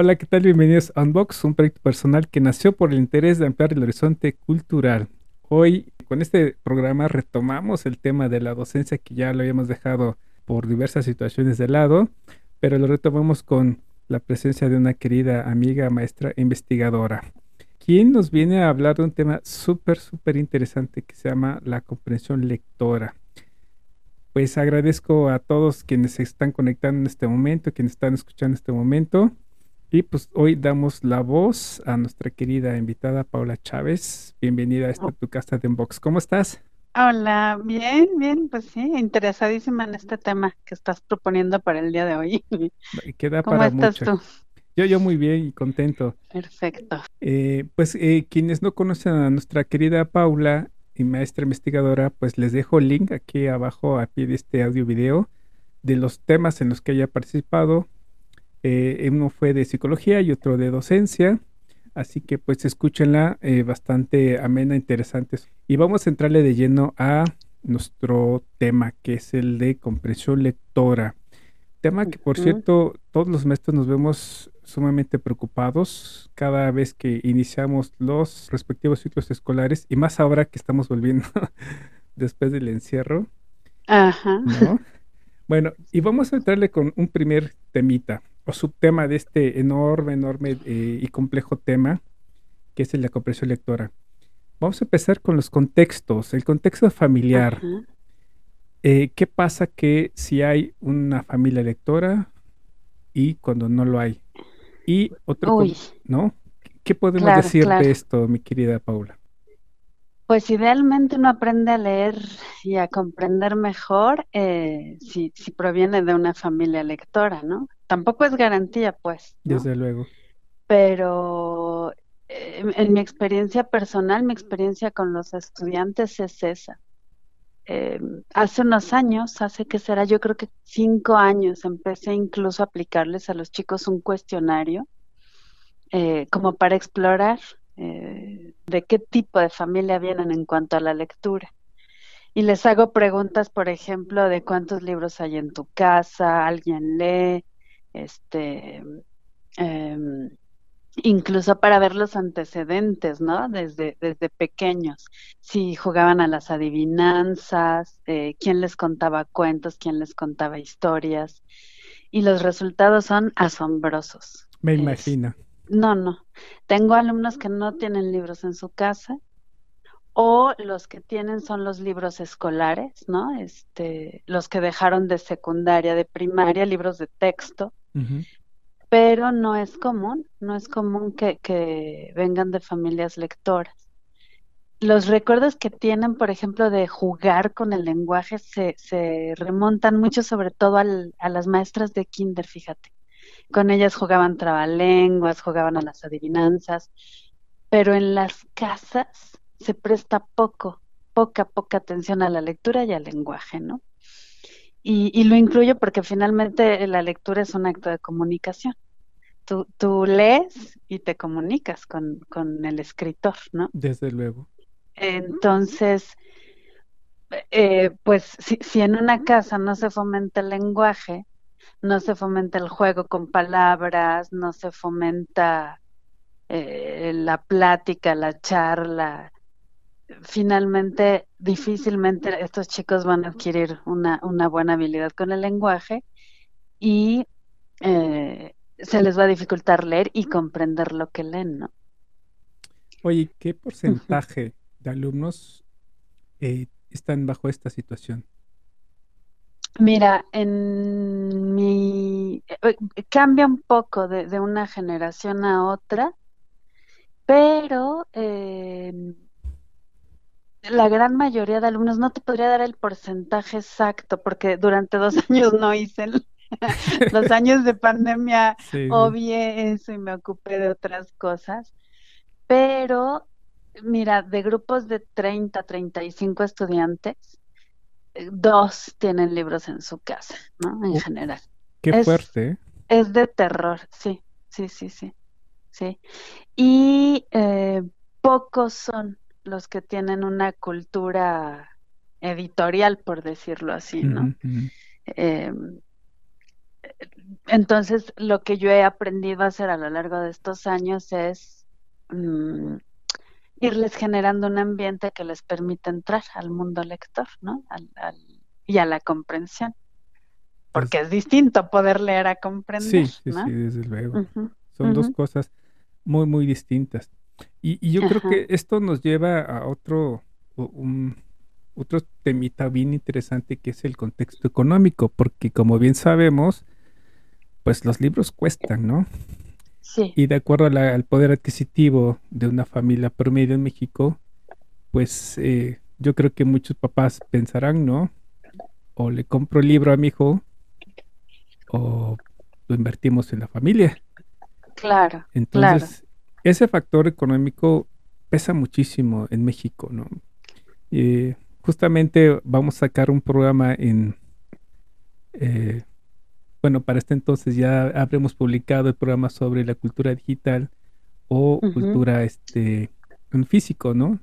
Hola, ¿qué tal? Bienvenidos a Unbox, un proyecto personal que nació por el interés de ampliar el horizonte cultural. Hoy, con este programa, retomamos el tema de la docencia que ya lo habíamos dejado por diversas situaciones de lado, pero lo retomamos con la presencia de una querida amiga, maestra e investigadora, quien nos viene a hablar de un tema súper, súper interesante que se llama la comprensión lectora. Pues agradezco a todos quienes se están conectando en este momento, quienes están escuchando en este momento. Y pues hoy damos la voz a nuestra querida invitada Paula Chávez. Bienvenida a esta tu casa de Unbox. ¿Cómo estás? Hola, bien, bien, pues sí, interesadísima en este tema que estás proponiendo para el día de hoy. Queda ¿Cómo para estás mucho. tú? Yo, yo muy bien y contento. Perfecto. Eh, pues eh, quienes no conocen a nuestra querida Paula y maestra investigadora, pues les dejo el link aquí abajo a pie de este audio video de los temas en los que haya participado. Eh, uno fue de psicología y otro de docencia. Así que pues escúchenla, eh, bastante amena, interesante. Y vamos a entrarle de lleno a nuestro tema, que es el de comprensión lectora. Tema que, por cierto, todos los maestros nos vemos sumamente preocupados cada vez que iniciamos los respectivos ciclos escolares y más ahora que estamos volviendo después del encierro. Ajá. ¿no? Bueno, y vamos a entrarle con un primer temita o subtema de este enorme, enorme eh, y complejo tema que es la comprensión lectora. Vamos a empezar con los contextos, el contexto familiar. Eh, ¿qué pasa que si hay una familia lectora y cuando no lo hay? Y otro, Uy, ¿no? ¿Qué podemos Claro, decir claro. de esto, mi querida Paula? Pues idealmente uno aprende a leer y a comprender mejor eh, si, si proviene de una familia lectora, ¿no? Tampoco es garantía, pues, ¿no? Desde luego. Pero eh, en mi experiencia personal, mi experiencia con los estudiantes es esa. Eh, hace unos años, hace que será, yo creo que cinco años, empecé incluso a aplicarles a los chicos un cuestionario eh, como para explorar eh, de qué tipo de familia vienen en cuanto a la lectura. Y les hago preguntas, por ejemplo, de cuántos libros hay en tu casa, alguien lee, este, em, incluso para ver los antecedentes, ¿no? Desde, desde pequeños, si jugaban a las adivinanzas, eh, quién les contaba cuentos, quién les contaba historias, y los resultados son asombrosos. Me Es- imagino. No, no. Tengo alumnos que no tienen libros en su casa o los que tienen son los libros escolares, ¿no? Este, los que dejaron de secundaria, de primaria, libros de texto, pero no es común, no es común que, que vengan de familias lectoras. Los recuerdos que tienen, por ejemplo, de jugar con el lenguaje se, se remontan mucho sobre todo al- a las maestras de kinder, fíjate. Con ellas jugaban trabalenguas, jugaban a las adivinanzas, pero en las casas se presta poco, poca, poca atención a la lectura y al lenguaje, ¿no? Y, y lo incluyo porque finalmente la lectura es un acto de comunicación. Tú, tú lees y te comunicas con, con el escritor, ¿no? Desde luego. Entonces, eh, pues si, si en una casa no se fomenta el lenguaje, no se fomenta el juego con palabras, no se fomenta eh, la plática, la charla, finalmente difícilmente estos chicos van a adquirir una, una buena habilidad con el lenguaje y eh, se les va a dificultar leer y comprender lo que leen, ¿no? Oye, ¿qué porcentaje de alumnos eh, están bajo esta situación? Mira, en mi eh, cambia un poco de, de una generación a otra, pero eh, la gran mayoría de alumnos, no te podría dar el porcentaje exacto, porque durante dos años no hice el, los años de pandemia obvié eso y me ocupé de otras cosas, pero mira, de grupos de 30, 35 estudiantes, eh, dos tienen libros en su casa, ¿no? En general. Qué fuerte. ¿eh? Es de terror, sí, sí, sí, sí, sí. Y eh, pocos son los que tienen una cultura editorial, por decirlo así, ¿no? Em, entonces, lo que yo he aprendido a hacer a lo largo de estos años es mm, irles generando un ambiente que les permita entrar al mundo lector, ¿no? y a la comprensión. Porque es distinto poder leer a comprender. Sí, sí, sí, desde luego. Son dos cosas muy, muy distintas. Y, yo creo que esto nos lleva a otro, un, otro temita bien interesante que es el contexto económico, porque como bien sabemos, pues los libros cuestan, ¿no? Sí. Y de acuerdo al poder adquisitivo de una familia promedio en México, pues eh, yo creo que muchos papás pensarán, ¿no? O le compro el libro a mi hijo, o lo invertimos en la familia. Claro. Entonces, ese factor económico pesa muchísimo en México, ¿no? Eh, justamente vamos a sacar un programa en, eh, bueno, para este entonces ya habremos publicado el programa sobre la cultura digital o cultura este, en físico, ¿no?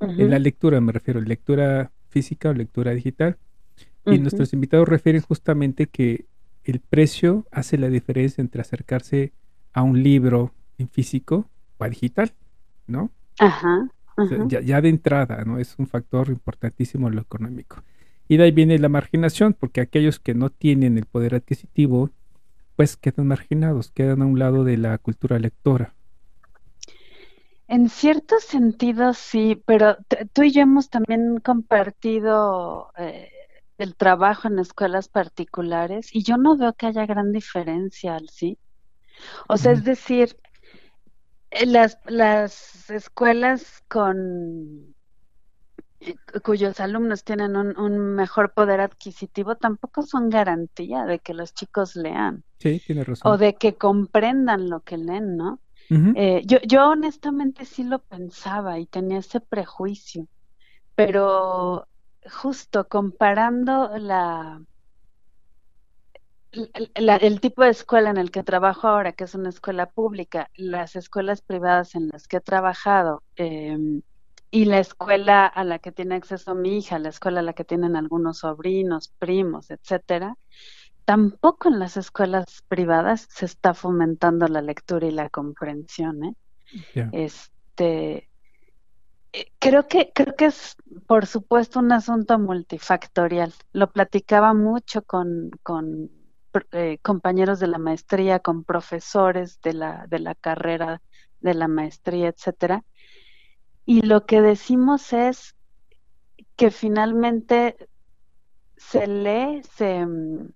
En la lectura me refiero, lectura física o lectura digital. Y nuestros invitados refieren justamente que el precio hace la diferencia entre acercarse a un libro en físico o a digital, ¿no? Ajá. ya, de entrada, ¿no? Es un factor importantísimo lo económico. Y de ahí viene la marginación, porque aquellos que no tienen el poder adquisitivo, pues quedan marginados, quedan a un lado de la cultura lectora. En cierto sentido, sí, pero tú y yo hemos también compartido eh, el trabajo en escuelas particulares y yo no veo que haya gran diferencia, ¿sí? O sea, es decir, eh, las, las escuelas con cuyos alumnos tienen un, mejor poder adquisitivo tampoco son garantía de que los chicos lean. Sí, tiene razón. O de que comprendan lo que leen, ¿no? Eh, yo, yo honestamente sí lo pensaba y tenía ese prejuicio, pero justo comparando la, el tipo de escuela en el que trabajo ahora, que es una escuela pública, las escuelas privadas en las que he trabajado em, y la escuela a la que tiene acceso mi hija, la escuela a la que tienen algunos sobrinos, primos, etcétera, tampoco en las escuelas privadas se está fomentando la lectura y la comprensión. ¿eh? Este, eh, creo que creo que es, por supuesto, un asunto multifactorial. Lo platicaba mucho con, con eh, compañeros de la maestría, con profesores de la, de la carrera de la maestría, etcétera. Y lo que decimos es que finalmente se lee, se mm,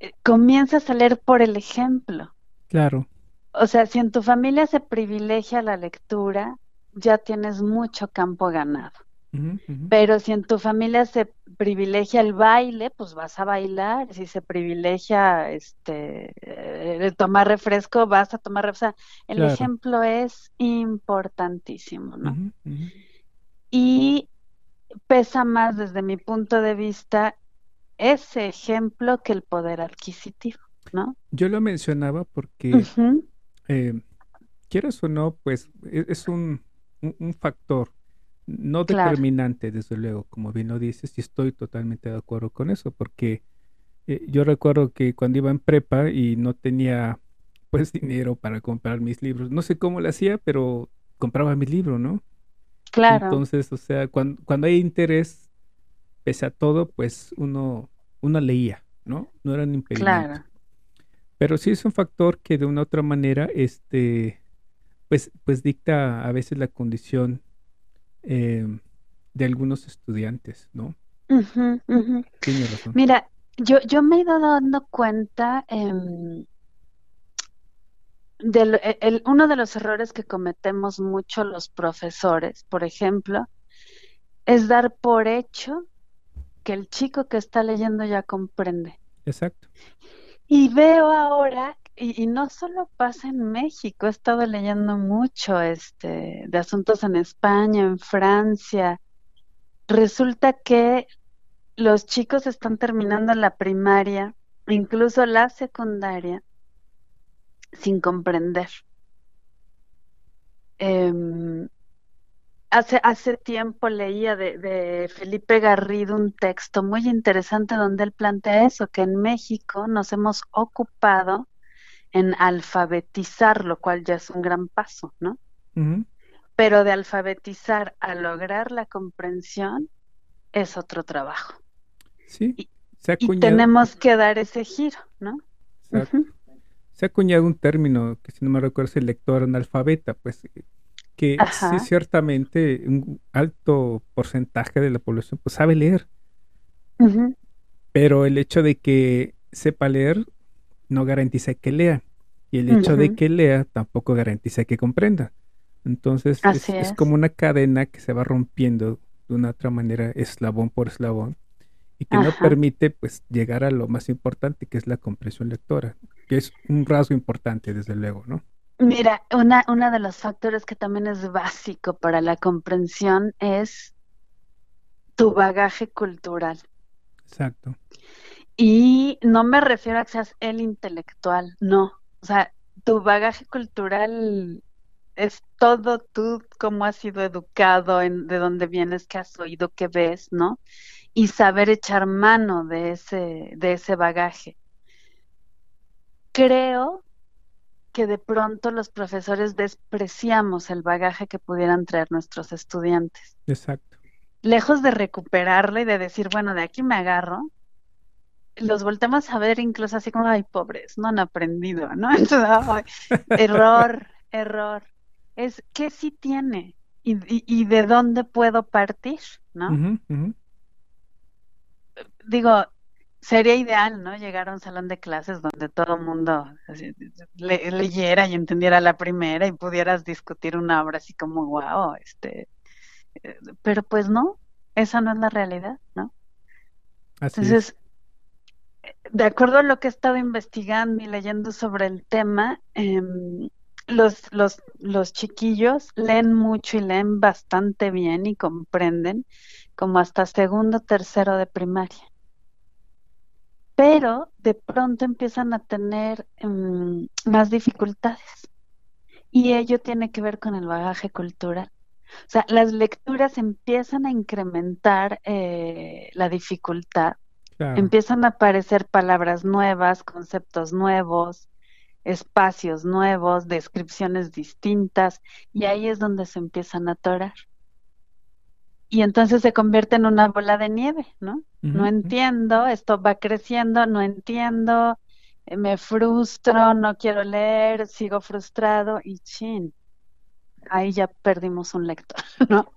eh, comienza a leer por el ejemplo. Claro. O sea, si en tu familia se privilegia la lectura, ya tienes mucho campo ganado. Pero si en tu familia se privilegia el baile, pues vas a bailar. Si se privilegia este eh, tomar refresco, vas a tomar refresco. el ejemplo es importantísimo, ¿no? Y pesa más desde mi punto de vista ese ejemplo que el poder adquisitivo, ¿no? Yo lo mencionaba porque, eh, quieras o no, pues e, es un, un factor no determinante, desde luego, como bien lo dices, y estoy totalmente de acuerdo con eso, porque eh, yo recuerdo que cuando iba en prepa y no tenía pues dinero para comprar mis libros, no sé cómo lo hacía, pero compraba mis libros, ¿no? Claro. Entonces, o sea, cuando, cuando hay interés, pese a todo, pues uno, uno leía, ¿no? No era un impedimento. Claro. Pero sí es un factor que de una u otra manera, este, pues, pues dicta a veces la condición Em, de algunos estudiantes, ¿no? Mira, yo, yo me he ido dando cuenta eh, de uno de los errores que cometemos mucho los profesores, por ejemplo, es dar por hecho que el chico que está leyendo ya comprende. Exacto. Y veo ahora, y, no solo pasa en México, he estado leyendo mucho este, de asuntos en España, en Francia. Resulta que los chicos están terminando la primaria, incluso la secundaria, sin comprender. Em, hace, hace tiempo leía de, Felipe Garrido un texto muy interesante donde él plantea eso, que en México nos hemos ocupado en alfabetizar, lo cual ya es un gran paso, ¿no? Pero de alfabetizar a lograr la comprensión es otro trabajo. Sí. Y, tenemos que dar ese giro, ¿no? Se ha acuñado un término que si no me recuerdo es el lector analfabeta, pues que sí, ciertamente un alto porcentaje de la población pues sabe leer. Pero el hecho de que sepa leer no garantiza que lea. Y el hecho de que lea tampoco garantiza que comprenda. Entonces es, como una cadena que se va rompiendo de una otra manera, eslabón por eslabón, y que no permite pues llegar a lo más importante que es la comprensión lectora, que es un rasgo importante desde luego, ¿no? Mira, una, uno de los factores que también es básico para la comprensión es tu bagaje cultural. Exacto. Y no me refiero a que seas el intelectual, no. O sea, tu bagaje cultural es todo tú, cómo has sido educado, en, de dónde vienes, qué has oído, qué ves, ¿no? Y saber echar mano de ese, de ese bagaje. Creo que de pronto los profesores despreciamos el bagaje que pudieran traer nuestros estudiantes. Exacto. Lejos de recuperarlo y de decir, bueno, de aquí me agarro, los volteamos a ver incluso así como, ay, pobres, no han aprendido, ¿no? error, error. Es, ¿qué sí tiene? Y, y, de dónde puedo partir, ¿no? Digo, sería ideal, ¿no? Llegar a un salón de clases donde todo el mundo leyera y entendiera la primera y pudieras discutir una obra así como, wow, este, eh, pero pues no, esa no es la realidad, ¿no? Entonces, de acuerdo a lo que he estado investigando y leyendo sobre el tema, em, los, los, los chiquillos leen mucho y leen bastante bien y comprenden como hasta segundo, tercero de primaria pero de pronto empiezan a tener em, más dificultades. Y ello tiene que ver con el bagaje cultural. O sea, las lecturas empiezan a incrementar eh, la dificultad, empiezan a aparecer palabras nuevas, conceptos nuevos, espacios nuevos, descripciones distintas, y ahí es donde se empiezan a atorar y entonces se convierte en una bola de nieve, ¿no? no entiendo, esto va creciendo, no entiendo, eh, me frustro, no quiero leer, sigo frustrado y chin, ahí ya perdimos un lector, ¿no?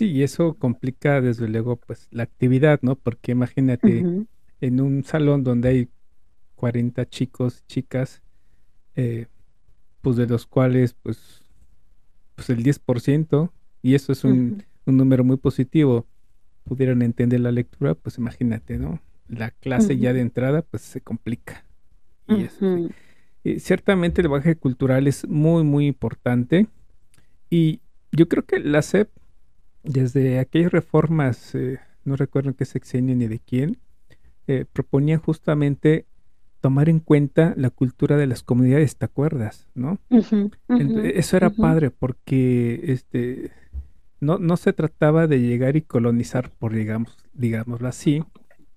Sí, y eso complica desde luego pues la actividad, ¿no? Porque imagínate en un salón donde hay 40 chicos, chicas, eh, pues de los cuales pues, pues el 10% y eso es un, número muy positivo, pudieran entender la lectura, pues imagínate, ¿no? La clase ya de entrada, pues se complica. Y ciertamente el bagaje cultural es muy, muy importante. Y yo creo que la SEP, desde aquellas reformas, eh, no recuerdo en qué sexenio ni de quién, eh, proponían justamente tomar en cuenta la cultura de las comunidades, ¿te acuerdas? ¿No? eso era padre porque este no, no se trataba de llegar y colonizar, por digamos, digámoslo así,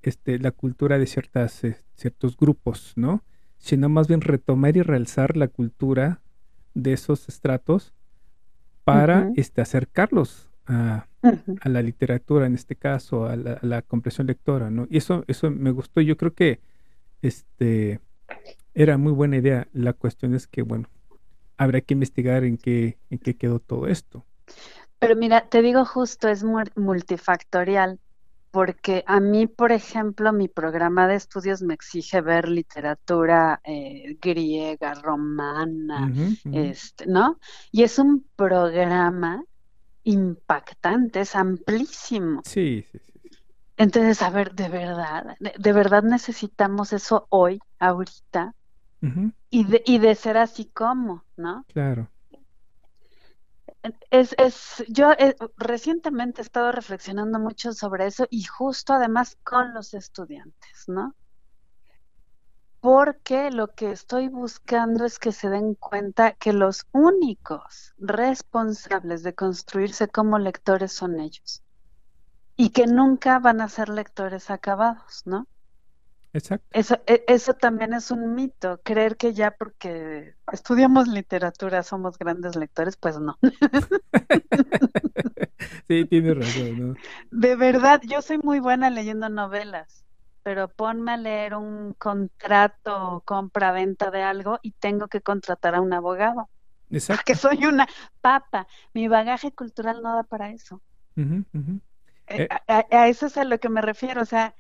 este, la cultura de ciertas, eh, ciertos grupos, ¿no? Sino más bien retomar y realzar la cultura de esos estratos para este, acercarlos a, a, la literatura, en este caso, a la, a la, comprensión lectora, ¿no? Y eso, eso me gustó. Yo creo que este era muy buena idea. La cuestión es que, bueno, habrá que investigar en qué, en qué quedó todo esto. Pero mira, te digo justo, es multifactorial, porque a mí, por ejemplo, mi programa de estudios me exige ver literatura eh, griega, romana, Este, ¿no? Y es un programa impactante, es amplísimo. Sí, sí, sí. Entonces, a ver, de verdad, de, de verdad necesitamos eso hoy, ahorita, y de, y de ser así como, ¿no? Claro. Es, es, yo eh, recientemente he estado reflexionando mucho sobre eso y justo además con los estudiantes, ¿no? Porque lo que estoy buscando es que se den cuenta que los únicos responsables de construirse como lectores son ellos y que nunca van a ser lectores acabados, ¿no? Exacto. Eso, e- eso también es un mito, creer que ya porque estudiamos literatura somos grandes lectores, pues no. Sí, tienes razón, ¿no? De verdad, yo soy muy buena leyendo novelas, pero ponme a leer un contrato compra-venta de algo y tengo que contratar a un abogado, Exacto. porque soy una papa. Mi bagaje cultural no da para eso. Eh, Eh, A, a- a eso es a lo que me refiero, o sea,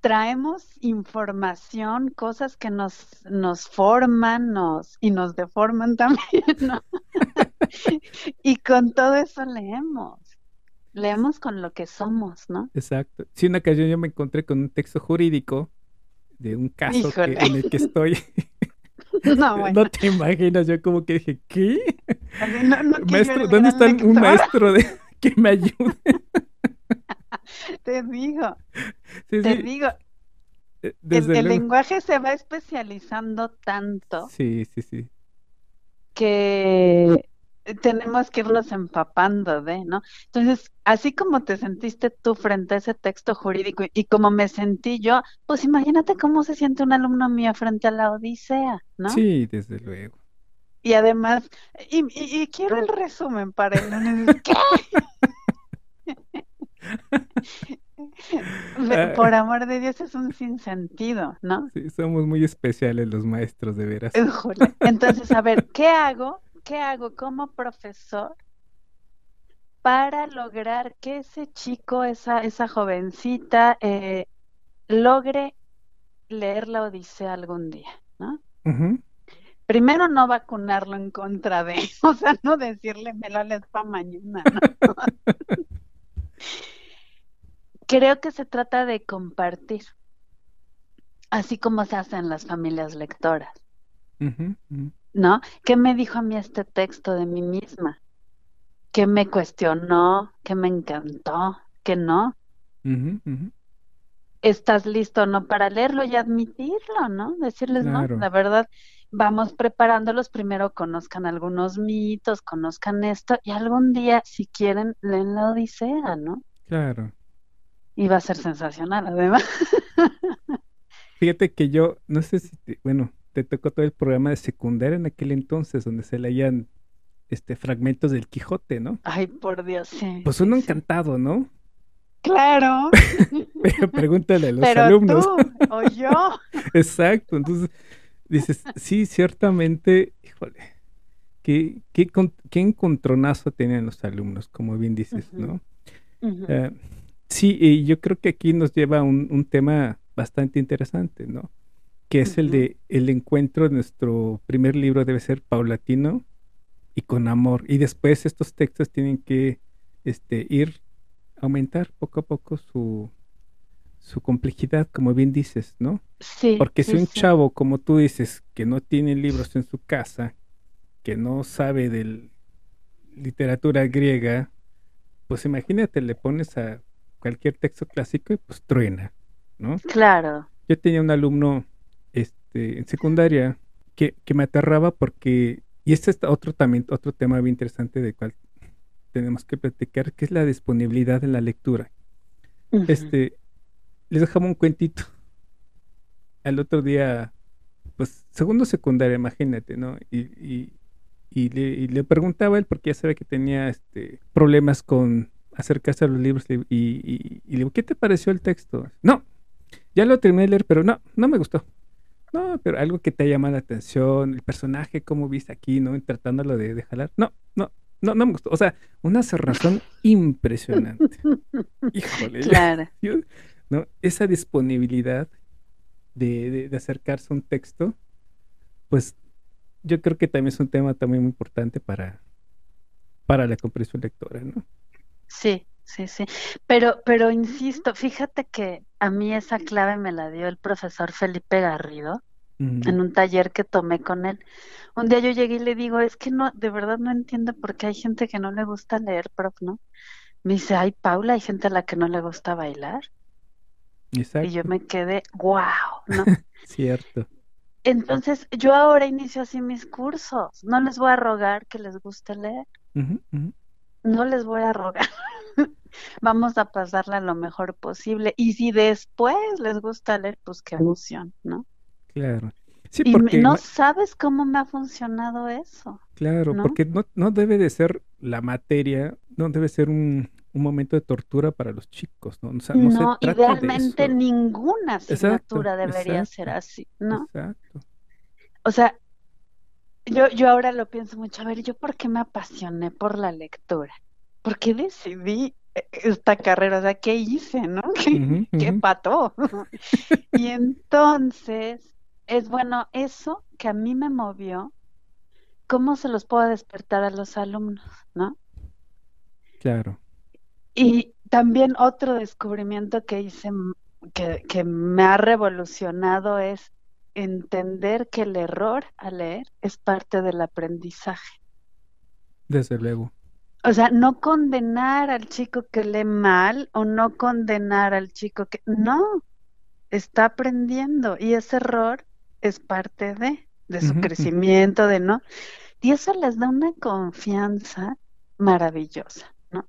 traemos información, cosas que nos, nos forman, nos, y nos deforman también, ¿no? Y con todo eso leemos, leemos con lo que somos, ¿no? exacto. Sí, una ocasión yo me encontré con un texto jurídico de un caso que, en el que estoy. No, bueno, No te imaginas, yo como que dije, ¿qué? no, no Maestro, ¿dónde está un maestro de que me ayude? Te digo, Sí, te sí, digo, eh, el, lenguaje se va especializando tanto Sí, sí, sí. que tenemos que irnos empapando de, ¿no? Entonces, así como te sentiste tú frente a ese texto jurídico y, y como me sentí yo, pues imagínate cómo se siente un alumno mío frente a la Odisea, ¿no? Sí, desde luego. Y además, y, y- y quiero el resumen para el lunes. ¿Qué? Ah. Por amor de Dios, es un sinsentido, ¿no? Sí, somos muy especiales los maestros, de veras. Entonces, a ver, ¿qué hago? ¿Qué hago como profesor para lograr que ese chico, esa, esa jovencita, eh, logre leer la Odisea algún día, ¿no? Primero, no vacunarlo en contra de, o sea, no decirle me lo lees para mañana, ¿no? Creo que se trata de compartir, así como se hace en las familias lectoras. ujú. ¿No? ¿Qué me dijo a mí este texto de mí misma? ¿Qué me cuestionó? ¿Qué me encantó? ¿Qué no? ¿Estás listo o no para leerlo y admitirlo, ¿no? Decirles, no, la verdad, vamos preparándolos, primero conozcan algunos mitos, conozcan esto, y algún día, si quieren, leen la Odisea, ¿no? Claro. Y va a ser sensacional, además. Fíjate que yo, no sé si, te- bueno, te tocó todo el programa de secundaria en aquel entonces, donde se leían este fragmentos del Quijote, ¿no? Ay, por Dios, sí. Pues uno sí. encantado, ¿no? Claro, Pero pregúntale a los pero alumnos. tú o yo. Exacto, entonces dices, sí, ciertamente, híjole, qué, qué, qué encontronazo tenían los alumnos, como bien dices. ¿no? Eh, sí, y yo creo que aquí nos lleva a un, un tema bastante interesante, ¿no? Que es el de el encuentro de nuestro primer libro debe ser paulatino y con amor. Y después estos textos tienen que este, ir aumentar poco a poco su, su complejidad, como bien dices, ¿no? Sí, Porque si sí, un chavo, como tú dices, que no tiene libros en su casa, que no sabe de literatura griega, pues imagínate, le pones a cualquier texto clásico y pues truena, ¿no? Claro. Yo tenía un alumno este, en secundaria que, que me aterraba porque, y este es otro también, otro tema bien interesante de cual tenemos que platicar, que es la disponibilidad de la lectura. Este, les dejaba un cuentito. Al otro día, pues, segundo secundaria, imagínate, ¿no? Y, y, y le, y le preguntaba a él, porque ya sabía que tenía este, problemas con acercarse a los libros, y, y- y le digo, ¿qué te pareció el texto? No, ya lo terminé de leer, pero no, no me gustó. No, pero algo que te llama la atención, el personaje, cómo viste aquí, ¿no? Tratándolo de, de jalar. No, no, no, no me gustó. O sea, una cerrazón impresionante. Híjole, Claro. yo- ¿no? Esa disponibilidad de, de- de acercarse a un texto, pues yo creo que también es un tema también muy importante para, para la comprensión lectora, ¿no? Sí, sí, sí. Pero, pero insisto, fíjate que a mí esa clave me la dio el profesor Felipe Garrido en un taller que tomé con él. Un día yo llegué y le digo, es que no, de verdad no entiendo por qué hay gente que no le gusta leer, prof, ¿no? Me dice, ay, Paula, hay gente a la que no le gusta bailar. Exacto. Y yo me quedé, wow, ¿no? Cierto. Entonces, yo ahora inicio así mis cursos. No les voy a rogar que les guste leer. No les voy a rogar. Vamos a pasarla lo mejor posible. Y si después les gusta leer, pues qué emoción, ¿no? Claro. Sí, porque... Y no sabes cómo me ha funcionado eso. Claro, porque no, no debe de ser la materia, no debe ser un, un momento de tortura para los chicos, ¿no? no, idealmente ninguna asignatura debería ser así, ¿no? Exacto. O sea, yo, yo ahora lo pienso mucho, a ver, ¿yo por qué me apasioné por la lectura? ¿Por qué decidí eh, esta carrera? O sea, ¿qué hice, no? ¿Qué, ¿qué pató? y entonces, es bueno, eso que a mí me movió, ¿cómo se los puedo despertar a los alumnos, no? Claro. Y también otro descubrimiento que hice que, que me ha revolucionado es entender que el error al leer es parte del aprendizaje. Desde luego. O sea, no condenar al chico que lee mal o no condenar al chico que... No, está aprendiendo y ese error es parte de, de su crecimiento, de no. Y eso les da una confianza maravillosa, ¿no?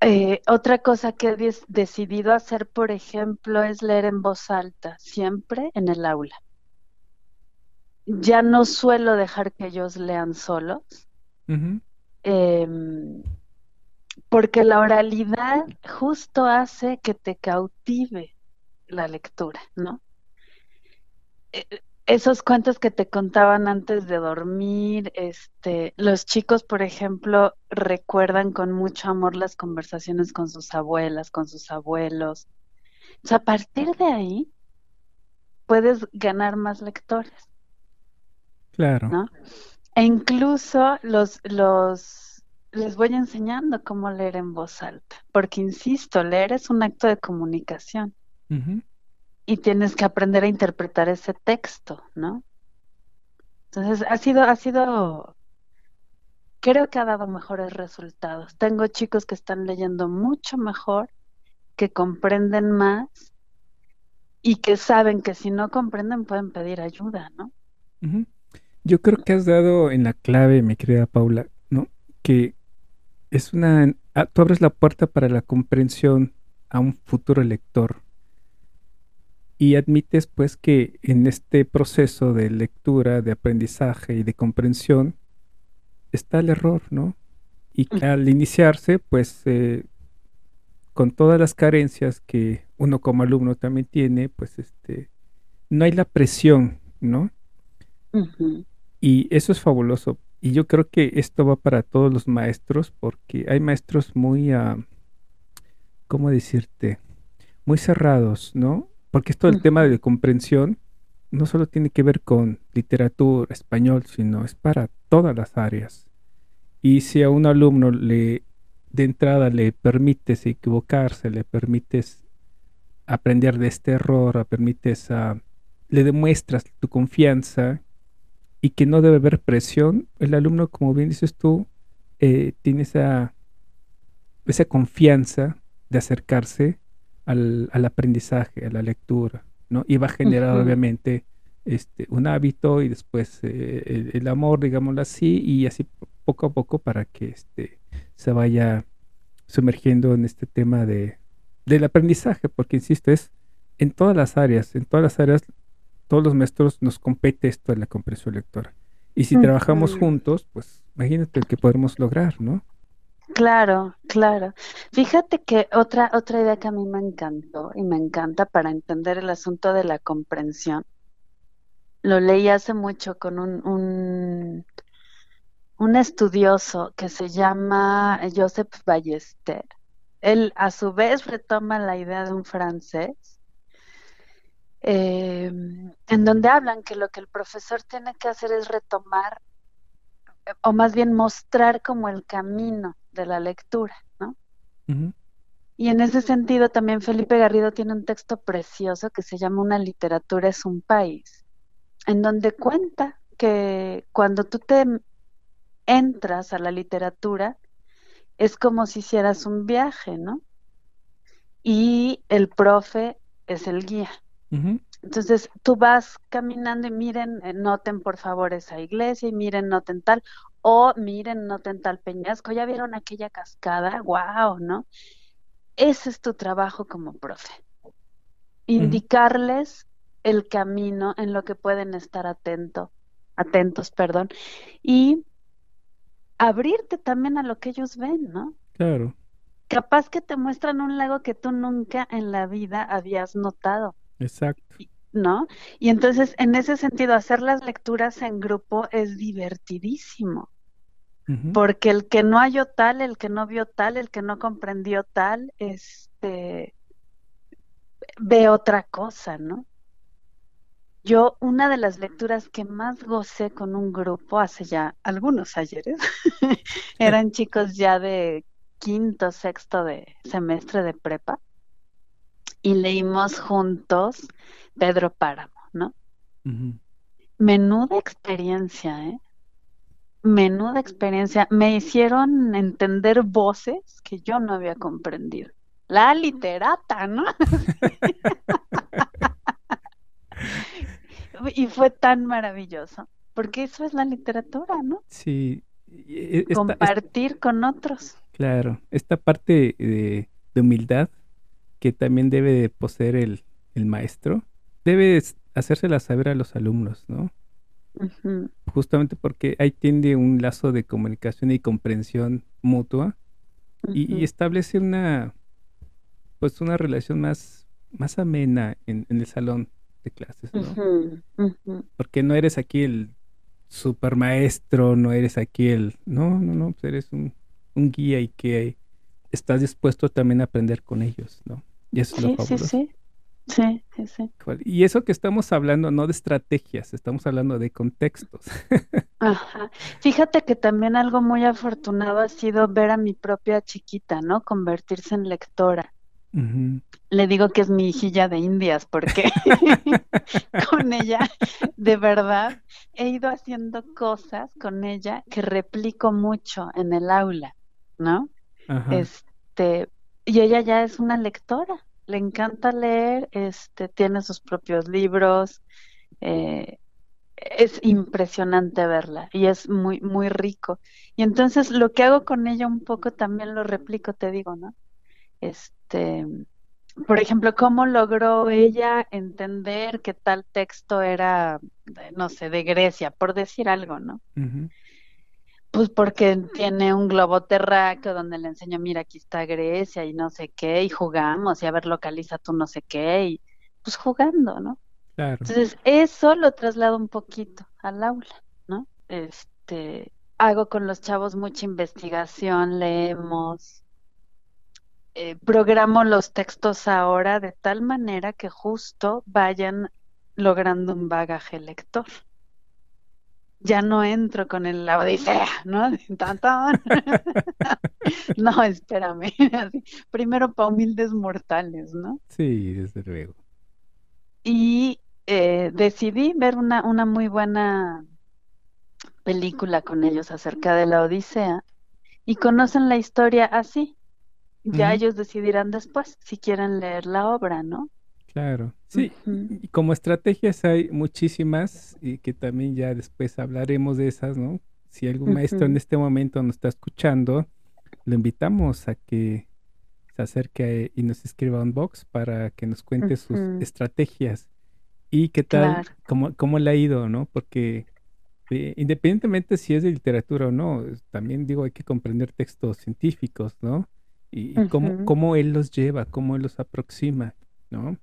Eh, otra cosa que he decidido hacer, por ejemplo, es leer en voz alta, siempre en el aula. Ya no suelo dejar que ellos lean solos, em, porque la oralidad justo hace que te cautive la lectura, ¿no? Eh, esos cuentos que te contaban antes de dormir, este, los chicos, por ejemplo, recuerdan con mucho amor las conversaciones con sus abuelas, con sus abuelos. O sea, a partir de ahí puedes ganar más lectores. Claro. ¿no? E incluso los, los, les voy enseñando cómo leer en voz alta, porque insisto, leer es un acto de comunicación y tienes que aprender a interpretar ese texto, ¿no? Entonces, ha sido, ha sido, creo que ha dado mejores resultados. Tengo chicos que están leyendo mucho mejor, que comprenden más y que saben que si no comprenden pueden pedir ayuda, ¿no? Yo creo que has dado en la clave, mi querida Paula, ¿no? Que es una, ah, tú abres la puerta para la comprensión a un futuro lector y admites pues que en este proceso de lectura, de aprendizaje y de comprensión está el error, ¿no? Y que al iniciarse pues eh, con todas las carencias que uno como alumno también tiene, pues este, no hay la presión, ¿no? Y eso es fabuloso. Y yo creo que esto va para todos los maestros, porque hay maestros muy, uh, ¿cómo decirte? Muy cerrados, ¿no? Porque esto del tema de comprensión no solo tiene que ver con literatura, español, sino es para todas las áreas. Y si a un alumno le de entrada le permites equivocarse, le permites aprender de este error, le permites a, le demuestras tu confianza y que no debe haber presión, el alumno, como bien dices tú, eh, tiene esa, esa confianza de acercarse al, aprendizaje, a la lectura, ¿no? Y va a generar obviamente este, un hábito y después eh, el, amor, digámoslo así, y así poco a poco para que este, se vaya sumergiendo en este tema de, del aprendizaje, porque insisto, es en todas las áreas, en todas las áreas, todos los maestros nos compete esto de la comprensión lectora. Y si trabajamos juntos, pues imagínate que podemos lograr, ¿no? Claro, claro. Fíjate que otra, otra idea que a mí me encantó y me encanta para entender el asunto de la comprensión, lo leí hace mucho con un, un, un estudioso que se llama Joseph Ballester. Él a su vez retoma la idea de un francés, eh, en donde hablan que lo que el profesor tiene que hacer es retomar o más bien mostrar como el camino de la lectura, ¿no? Y en ese sentido también Felipe Garrido tiene un texto precioso que se llama Una literatura es un país, en donde cuenta que cuando tú te entras a la literatura es como si hicieras un viaje, ¿no? Y el profe es el guía. Entonces tú vas caminando y miren, eh, noten por favor esa iglesia y miren, noten tal, o miren, noten tal peñasco, ya vieron aquella cascada, wow, ¿no? Ese es tu trabajo como profe. Indicarles el camino en lo que pueden estar atento, atentos, perdón, y abrirte también a lo que ellos ven, ¿no? Claro. Capaz que te muestran un lago que tú nunca en la vida habías notado. Exacto. ¿No? Y entonces, en ese sentido, hacer las lecturas en grupo es divertidísimo. Porque el que no halló tal, el que no vio tal, el que no comprendió tal, este ve otra cosa, ¿no? Yo, una de las lecturas que más gocé con un grupo hace ya algunos ayeres, eran chicos ya de quinto, sexto de semestre de prepa, y leímos juntos Pedro Páramo, ¿no? Menuda experiencia, ¿eh? Menuda experiencia. Me hicieron entender voces que yo no había comprendido. La literata, ¿no? y fue tan maravilloso, porque eso es la literatura, ¿no? Sí. Compartir con otros. Claro, esta parte de, humildad que también debe poseer el, maestro, debe hacérsela saber a los alumnos, ¿no? Justamente porque ahí tiende un lazo de comunicación y comprensión mutua y, establece una, pues una relación más, más amena en, el salón de clases, ¿no? Porque no eres aquí el super maestro, no eres aquí el, no, no, no, pues eres un, un guía y que estás dispuesto también a aprender con ellos, ¿no? Y eso es lo fabuloso. Sí, sí. Sí, sí, sí. Y eso que estamos hablando no de estrategias, estamos hablando de contextos. Ajá. Fíjate que también algo muy afortunado ha sido ver a mi propia chiquita, ¿no? Convertirse en lectora. Le digo que es mi hijilla de indias porque con ella, de verdad, he ido haciendo cosas con ella que replico mucho en el aula. ¿no? Este, y ella ya es una lectora, le encanta leer, este, tiene sus propios libros, eh, es impresionante verla y es muy, muy rico. Y entonces lo que hago con ella un poco también lo replico, te digo, ¿no? Este, por ejemplo, cómo logró ella entender que tal texto era, no sé, de Grecia, por decir algo, ¿no? Pues porque tiene un globo terráqueo donde le enseño, mira, aquí está Grecia y no sé qué, y jugamos, y a ver, localiza tú no sé qué, y pues jugando, ¿no? Claro. Entonces, eso lo traslado un poquito al aula, ¿no? Este, hago con los chavos mucha investigación, leemos, eh, programo los textos ahora de tal manera que justo vayan logrando un bagaje lector ya no entro con el la odisea, ¿no? no, espérame. Primero para humildes mortales, ¿no? Sí, desde luego. Y eh, decidí ver una, una muy buena película con ellos acerca de la Odisea y conocen la historia así. Ya ellos decidirán después si quieren leer la obra, ¿no? Claro, sí, y como estrategias hay muchísimas y que también ya después hablaremos de esas, ¿no? Si algún maestro en este momento nos está escuchando, lo invitamos a que se acerque y nos escriba un box para que nos cuente sus estrategias y qué tal, cómo, cómo le ha ido, ¿no? Porque eh, independientemente si es de literatura o no, también digo, hay que comprender textos científicos, ¿no? Y, cómo, cómo él los lleva, cómo él los aproxima, ¿no?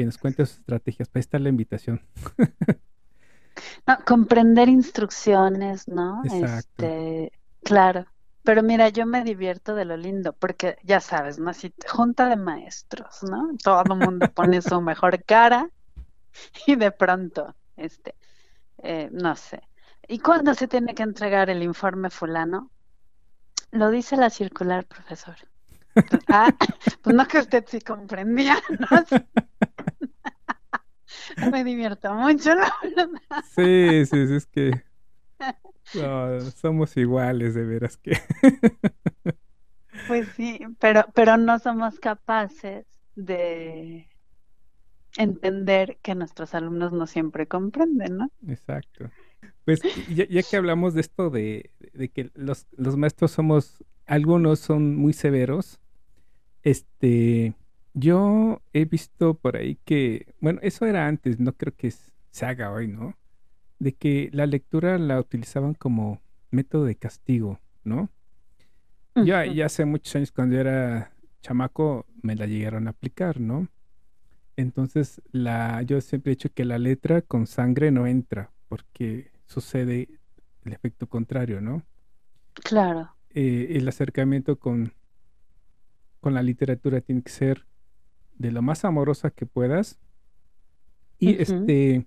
Que nos cuente sus estrategias. Para está la invitación. no, comprender instrucciones, ¿no? Este, claro. Pero mira, yo me divierto de lo lindo, porque ya sabes, ¿no? Si junta de maestros, ¿no? Todo el mundo pone su mejor cara y de pronto, este, eh, no sé, ¿y cuándo se tiene que entregar el informe fulano? Lo dice la circular, profesor. Ah, pues no que usted sí comprendía, ¿no? Me divierto mucho, la verdad. Sí, sí, sí, es que somos iguales, de veras que. Pues sí, pero, pero no somos capaces de entender que nuestros alumnos no siempre comprenden, ¿no? Exacto. Pues ya, que hablamos de esto de, que los, los, maestros somos, algunos son muy severos, este, yo he visto por ahí que, bueno, eso era antes, no creo que se haga hoy, ¿no? De que la lectura la utilizaban como método de castigo, ¿no? Ya, ya hace muchos años cuando yo era chamaco me la llegaron a aplicar, ¿no? Entonces, la, yo siempre he dicho que la letra con sangre no entra, porque sucede el efecto contrario, ¿no? Claro. Eh, el acercamiento con, con la literatura tiene que ser de lo más amorosa que puedas. Y este,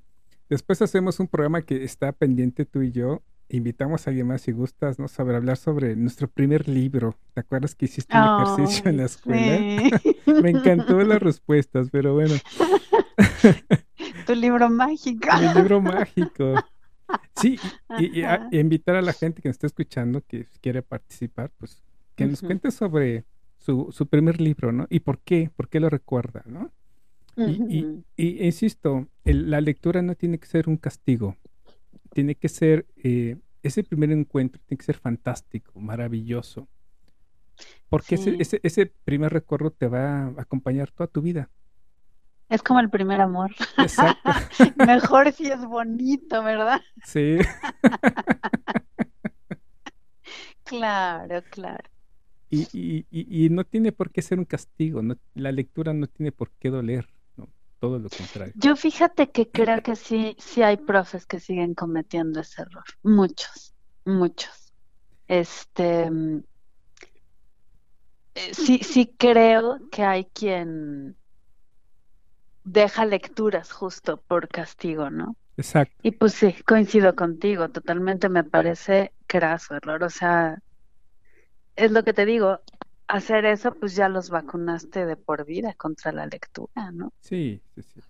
después hacemos un programa que está pendiente tú y yo. Invitamos a alguien más si gustas, ¿no? Saber hablar sobre nuestro primer libro. ¿Te acuerdas que hiciste un ejercicio en la escuela? Me encantó las respuestas, pero bueno. tu libro mágico. Mi libro mágico. Sí, y, invitar a la gente que nos está escuchando, que quiere participar, pues que nos cuente sobre su, su, primer libro, ¿no? Y por qué, por qué lo recuerda, ¿no? y, y, insisto, la lectura no tiene que ser un castigo, tiene que ser, eh, ese primer encuentro tiene que ser fantástico, maravilloso, porque ese, ese, ese primer recuerdo te va a acompañar toda tu vida. Es como el primer amor. Exacto. Mejor si es bonito, ¿verdad? Sí. claro, claro. Y, y, y, no tiene por qué ser un castigo, no, la lectura no tiene por qué doler, no, todo lo contrario. Yo fíjate que creo que sí, sí hay profes que siguen cometiendo ese error, muchos, muchos. Este, mm, eh, sí, sí creo que hay quien deja lecturas justo por castigo, ¿no? Exacto. Y pues sí, coincido contigo, totalmente me parece craso error, o sea, es lo que te digo, hacer eso pues ya los vacunaste de por vida contra la lectura, ¿no? Sí, sí, sí.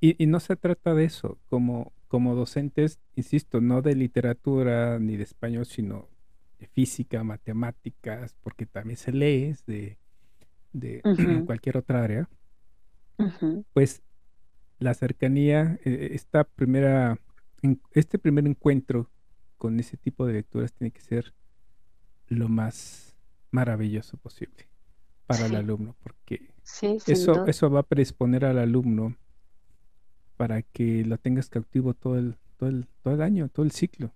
y, y, no se trata de eso, como, como docentes, insisto, no de literatura ni de español, sino de física, matemáticas, porque también se lee de, de cualquier otra área pues la cercanía, eh, esta primera, este primer encuentro con ese tipo de lecturas tiene que ser lo más maravilloso posible para el alumno, porque eso, eso va a predisponer al alumno para que lo tengas cautivo todo el, todo el, todo el año, todo el ciclo.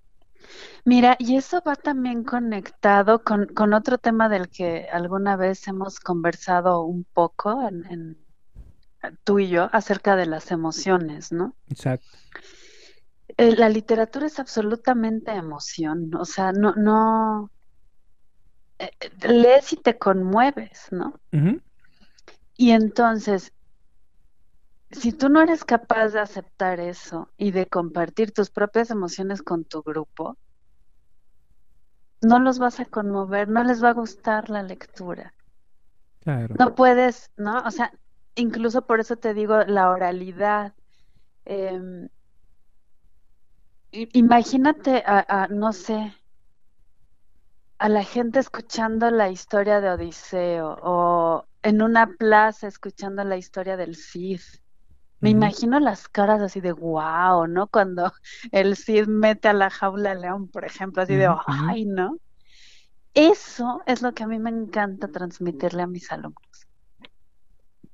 Mira, y eso va también conectado con, con otro tema del que alguna vez hemos conversado un poco en tú y yo acerca de las emociones, ¿no? Exacto. Eh, la literatura es absolutamente emoción, o sea, no, no, eh, lees y te conmueves, ¿no? Y entonces, si tú no eres capaz de aceptar eso y de compartir tus propias emociones con tu grupo, no los vas a conmover, no les va a gustar la lectura. Claro. No puedes, ¿no? O sea, incluso por eso te digo la oralidad. Em, imagínate a, no sé, a la gente escuchando la historia de Odiseo o en una plaza escuchando la historia del Cid. Me imagino las caras así de wow, ¿no? Cuando el Cid mete a la jaula al león, por ejemplo, así de ay, ¿no? Eso es lo que a mí me encanta transmitirle a mis alumnos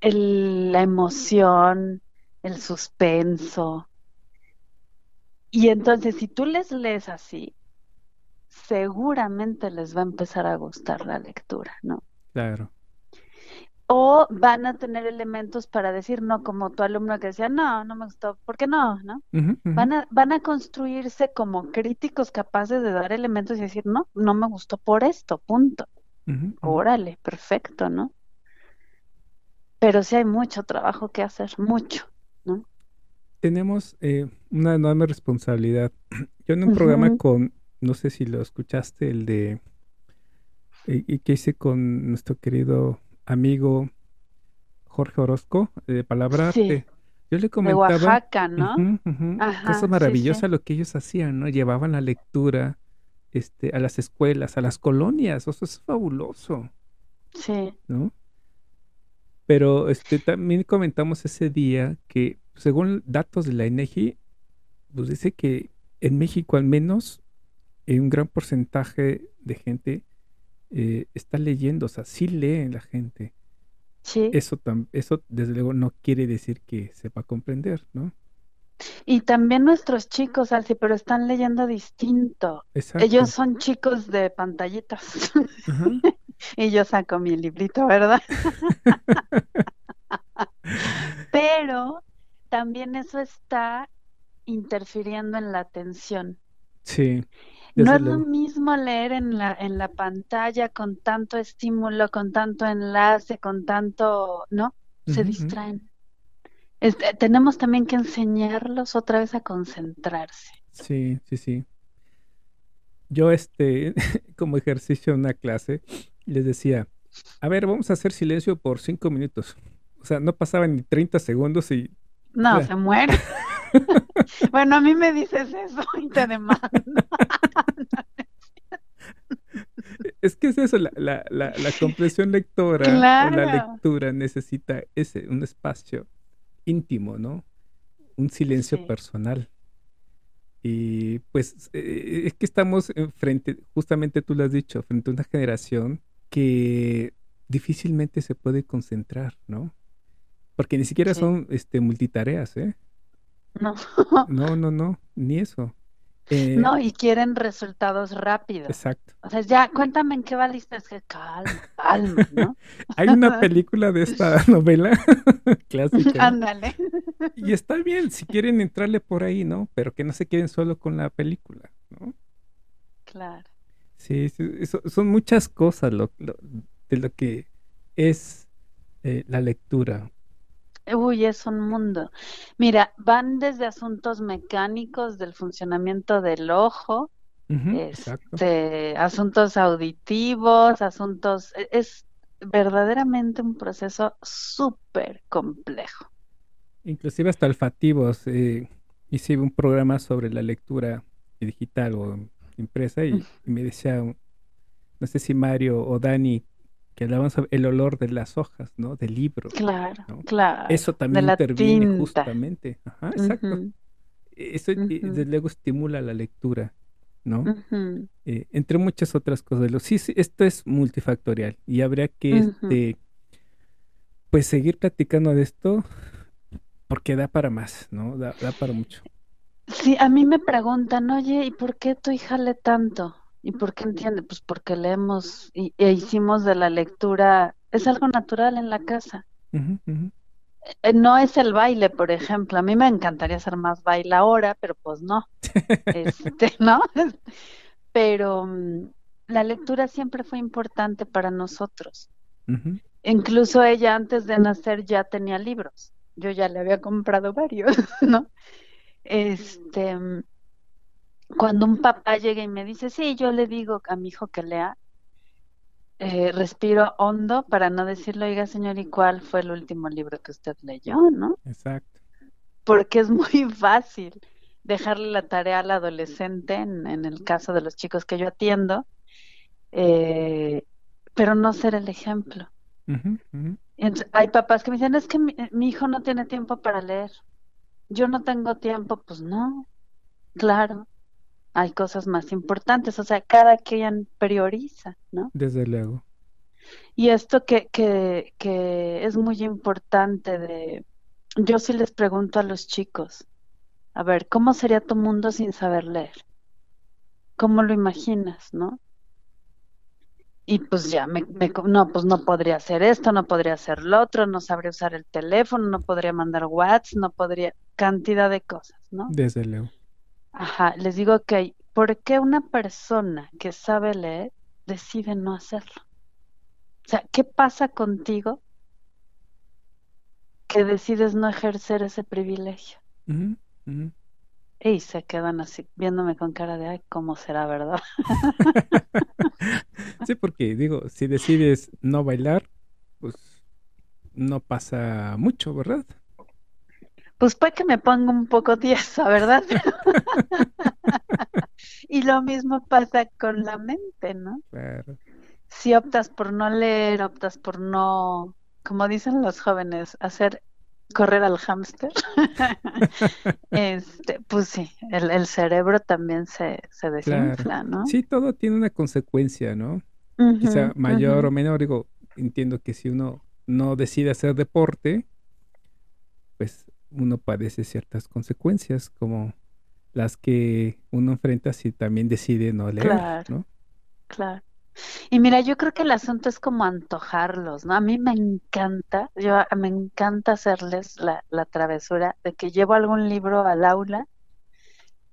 la emoción, el suspenso. Y entonces, si tú les lees así, seguramente les va a empezar a gustar la lectura, ¿no? Claro. O van a tener elementos para decir, no, como tu alumno que decía, no, no me gustó, ¿por qué no? ¿no? Van, a, van a construirse como críticos capaces de dar elementos y decir, no, no me gustó por esto, punto. Órale, perfecto, ¿no? Pero sí hay mucho trabajo que hacer, mucho, ¿no? tenemos eh, una enorme responsabilidad. Yo en un programa con, no sé si lo escuchaste, el de, eh, y que hice con nuestro querido amigo Jorge Orozco, de Palabra Yo le comentaba. De Oaxaca, ¿no? cosa maravillosa lo que ellos hacían, ¿no? Llevaban la lectura este, a las escuelas, a las colonias. Eso es fabuloso. Sí. ¿No? Pero este, también comentamos ese día que, según datos de la INEGI, pues dice que en México al menos hay un gran porcentaje de gente eh, está leyendo, o sea, sí lee la gente. Sí. Eso, eso desde luego no quiere decir que sepa comprender, ¿no? Y también nuestros chicos, Alci, pero están leyendo distinto. Ellos son chicos de pantallitas. y yo saco mi librito, ¿verdad? pero también eso está interfiriendo en la atención. Sí. No es lo mismo leer en la, en la pantalla con tanto estímulo, con tanto enlace, con tanto, ¿no? Se distraen. Este, tenemos también que enseñarlos otra vez a concentrarse. Sí, sí, sí. Yo, este, como ejercicio en una clase, les decía, a ver, vamos a hacer silencio por cinco minutos. O sea, no pasaban ni 30 segundos y... No, se muere. bueno, a mí me dices eso y te demando. es que es eso, la, la, la, la comprensión lectora o la lectura necesita ese, un espacio íntimo, ¿no? Un silencio personal. Y pues eh, es que estamos frente, justamente tú lo has dicho, frente a una generación que difícilmente se puede concentrar, ¿no? Porque ni siquiera son este, multitareas, ¿eh? No. no, no, no, ni eso. Eh, no, y quieren resultados rápidos. Exacto. O sea, ya, cuéntame en qué valiste, es que calma, calma, ¿no? Hay una película de esta novela clásica. Ándale. Y está bien, si quieren entrarle por ahí, ¿no? Pero que no se queden solo con la película, ¿no? Claro. Sí, son muchas cosas lo, de lo que es eh, la lectura. Uy, es un mundo. Mira, van desde asuntos mecánicos del funcionamiento del ojo, este, asuntos auditivos, asuntos, e, es verdaderamente un proceso súper complejo. Inclusive hasta olfativos. Eh, hice un programa sobre la lectura digital o impresa y, y me decía, no sé si Mario o Dani que hablaban sobre el olor de las hojas, ¿no? Del libro. Claro, claro. Eso también interviene justamente. Ajá, exacto. Eso desde luego estimula la lectura, ¿no? Eh, entre muchas otras cosas. Sí, sí, esto es multifactorial y habría que, este, pues, seguir platicando de esto porque da para más, ¿no? Da, da para mucho. Sí, a mí me preguntan, oye, ¿y por qué tu hija lee tanto? ¿Y por qué entiende? Pues porque leemos y, e hicimos de la lectura, es algo natural en la casa. Eh, no es el baile, por ejemplo. A mí me encantaría hacer más baile ahora, pero pues no. este, ¿no? pero mm, la lectura siempre fue importante para nosotros. Incluso ella antes de nacer ya tenía libros. Yo ya le había comprado varios, ¿no? Este, cuando un papá llega y me dice, sí, yo le digo a mi hijo que lea, eh, respiro hondo para no decirle, oiga, señor, ¿y cuál fue el último libro que usted leyó? ¿No? Exacto. Porque es muy fácil dejarle la tarea al adolescente, en, el caso de los chicos que yo atiendo, eh, pero no ser el ejemplo. hay papás que me dicen, es que mi hijo no tiene tiempo para leer. Yo no tengo tiempo, pues no, claro hay cosas más importantes, o sea, cada quien prioriza, ¿no? Desde luego. Y esto que, que, que es muy importante de, yo sí les pregunto a los chicos, a ver, ¿cómo sería tu mundo sin saber leer? ¿Cómo lo imaginas, no? Y pues ya, me, no, pues no podría hacer esto, no podría hacer lo otro, no sabría usar el teléfono, no podría mandar WhatsApp, no podría, cantidad de cosas, ¿no? Desde luego. Ajá, les digo que ¿por qué una persona que sabe leer decide no hacerlo? O sea, ¿qué pasa contigo que decides no ejercer ese privilegio? Y se quedan así, viéndome con cara de, ay, ¿cómo será, verdad? sí, porque digo, si decides no bailar, pues no pasa mucho, ¿verdad? Pues puede que me ponga un poco tiesa, ¿verdad? y lo mismo pasa con la mente, ¿no? Claro. Si optas por no leer, optas por no, como dicen los jóvenes, hacer correr al hámster, este, pues sí, el, cerebro también se, se desinfla, ¿no? Sí, todo tiene una consecuencia, ¿no? Quizá mayor o menor, digo, entiendo que si uno no decide hacer deporte, pues uno padece ciertas consecuencias como las que uno enfrenta si también decide no leer, claro, ¿no? Claro. Y mira, yo creo que el asunto es como antojarlos, ¿no? A mí me encanta, yo me encanta hacerles la, la travesura de que llevo algún libro al aula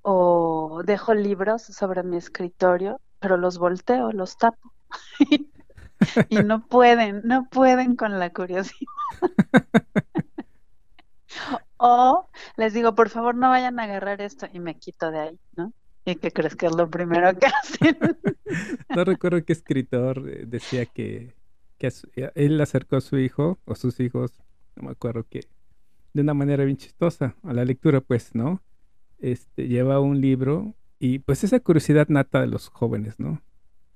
o dejo libros sobre mi escritorio, pero los volteo, los tapo. y no pueden, no pueden con la curiosidad. o les digo, por favor, no vayan a agarrar esto y me quito de ahí, ¿no? ¿Y qué crees que es lo primero que hacen? no recuerdo qué escritor eh, decía que, que eh, él acercó a su hijo o sus hijos, no me acuerdo que, de una manera bien chistosa a la lectura, pues, ¿no? Este, lleva un libro y pues esa curiosidad nata de los jóvenes, ¿no?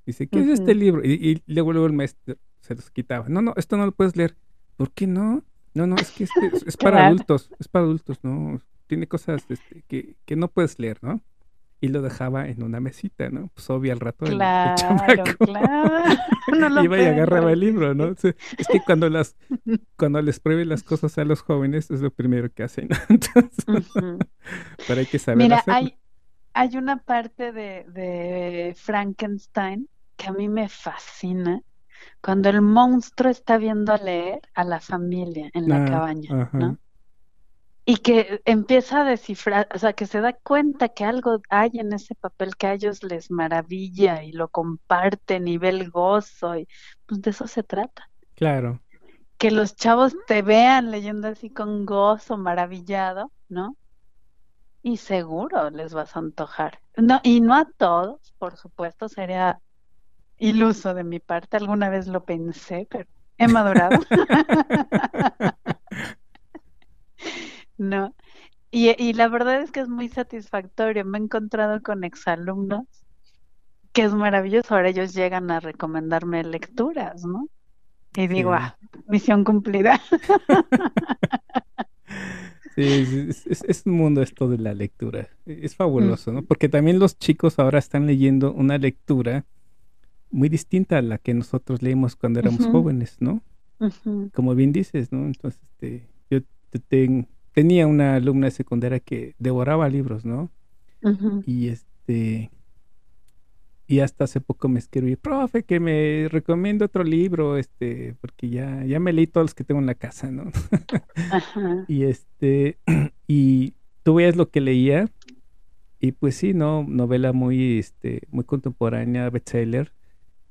Dice, ¿qué es este libro? Y, luego, luego el maestro se los quitaba. No, no, esto no lo puedes leer. ¿Por qué no? No, no, es que este es, para adultos, es para adultos, ¿no? Tiene cosas este, que, que no puedes leer, ¿no? Y lo dejaba en una mesita, ¿no? Pues obvio al rato claro, el, claro. iba y agarraba el libro, ¿no? es que cuando las cuando les pruebe las cosas a los jóvenes es lo primero que hacen, Entonces, pero hay que saber Mira, hay hay una parte de, de Frankenstein que a mí me fascina cuando el monstruo está viendo a leer a la familia en la ah, cabaña, ¿no? Y que empieza a descifrar, o sea, que se da cuenta que algo hay en ese papel que a ellos les maravilla y lo comparten y ve el gozo y pues de eso se trata. Claro. Que los chavos te vean leyendo así con gozo, maravillado, ¿no? Y seguro les vas a antojar. No, y no a todos, por supuesto, sería iluso de mi parte, alguna vez lo pensé, pero he madurado. No. Y, y la verdad es que es muy satisfactorio. Me he encontrado con exalumnos que es maravilloso. Ahora ellos llegan a recomendarme lecturas, ¿no? Y digo, ah, misión cumplida. Sí, es, un mundo esto de la lectura. Es fabuloso, ¿no? Porque también los chicos ahora están leyendo una lectura muy distinta a la que nosotros leímos cuando éramos jóvenes, ¿no? Como bien dices, ¿no? Entonces, este, yo te, tengo tenía una alumna secundaria que devoraba libros, ¿no? Y este y hasta hace poco me escribió, profe, que me recomiendo otro libro, este, porque ya, ya me leí todos los que tengo en la casa, ¿no? Y este, y tú veías lo que leía, y pues sí, ¿no? Novela muy, este, muy contemporánea, bestseller.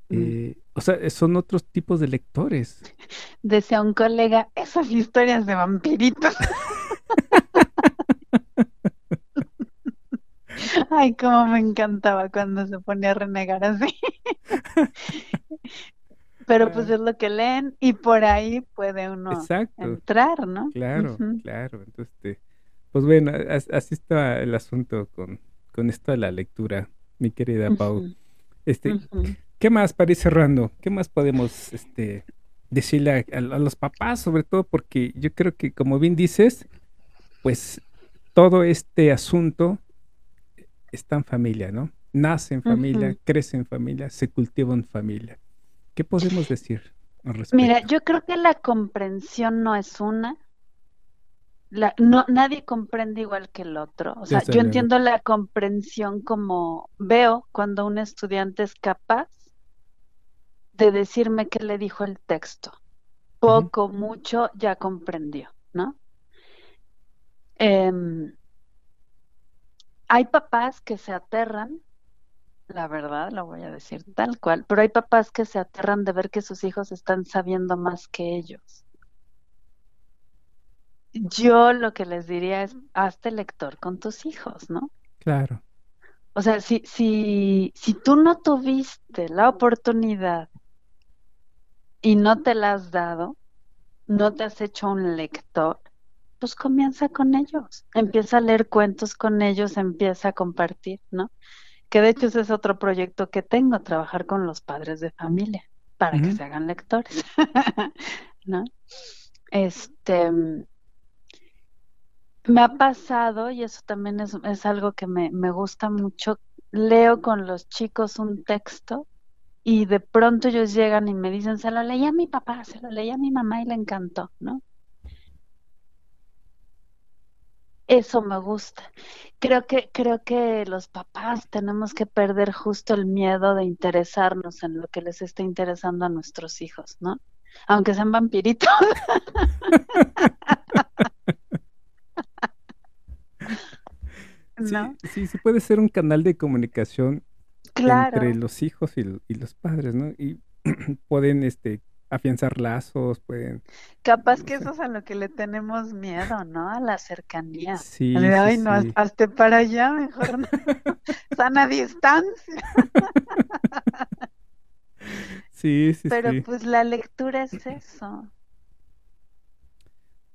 Mm. Eh, o sea, son otros tipos de lectores. Decía un colega, esas historias de vampiritos. Ay, cómo me encantaba cuando se ponía a renegar así. Pero pues es lo que leen y por ahí puede uno entrar, ¿no? Claro, claro. Entonces, este, pues bueno, así está el asunto con, con esto de la lectura, mi querida Pau. Este, ¿qué más para ir cerrando? ¿Qué más podemos este, decirle a, los papás, sobre todo porque yo creo que, como bien dices, pues todo este asunto está en familia, ¿no? Nace en familia, crece en familia, se cultiva en familia. ¿Qué podemos decir al respecto? Mira, yo creo que la comprensión no es una. La, no, nadie comprende igual que el otro. O sea, yo entiendo la comprensión como veo cuando un estudiante es capaz de decirme qué le dijo el texto. Poco, mucho, ya comprendió, ¿no? Em, hay papás que se aterran, la verdad, lo voy a decir tal cual, pero hay papás que se aterran de ver que sus hijos están sabiendo más que ellos. yo lo que les diría es, hazte lector con tus hijos, ¿no? Claro. O sea, si, si, si tú no tuviste la oportunidad y no te la has dado, no te has hecho un lector, pues comienza con ellos, empieza a leer cuentos con ellos, empieza a compartir, ¿no? Que de hecho ese es otro proyecto que tengo, trabajar con los padres de familia para que se hagan lectores, ¿no? Este, me ha pasado, y eso también es, es algo que me, me gusta mucho, leo con los chicos un texto y de pronto ellos llegan y me dicen, se lo leí a mi papá, se lo leí a mi mamá y le encantó, ¿no? Eso me gusta. Creo que, creo que los papás tenemos que perder justo el miedo de interesarnos en lo que les está interesando a nuestros hijos, ¿no? Aunque sean vampiritos. Sí, sí, puede ser un canal de comunicación entre los hijos y, y, los padres, ¿no? Y pueden este, afianzar lazos, pueden... Capaz que eso es a lo que le tenemos miedo, ¿no? A la cercanía. Sí. Ay, no, hasta para allá mejor no. Sana distancia. sí, sí, Pero pues la lectura es eso.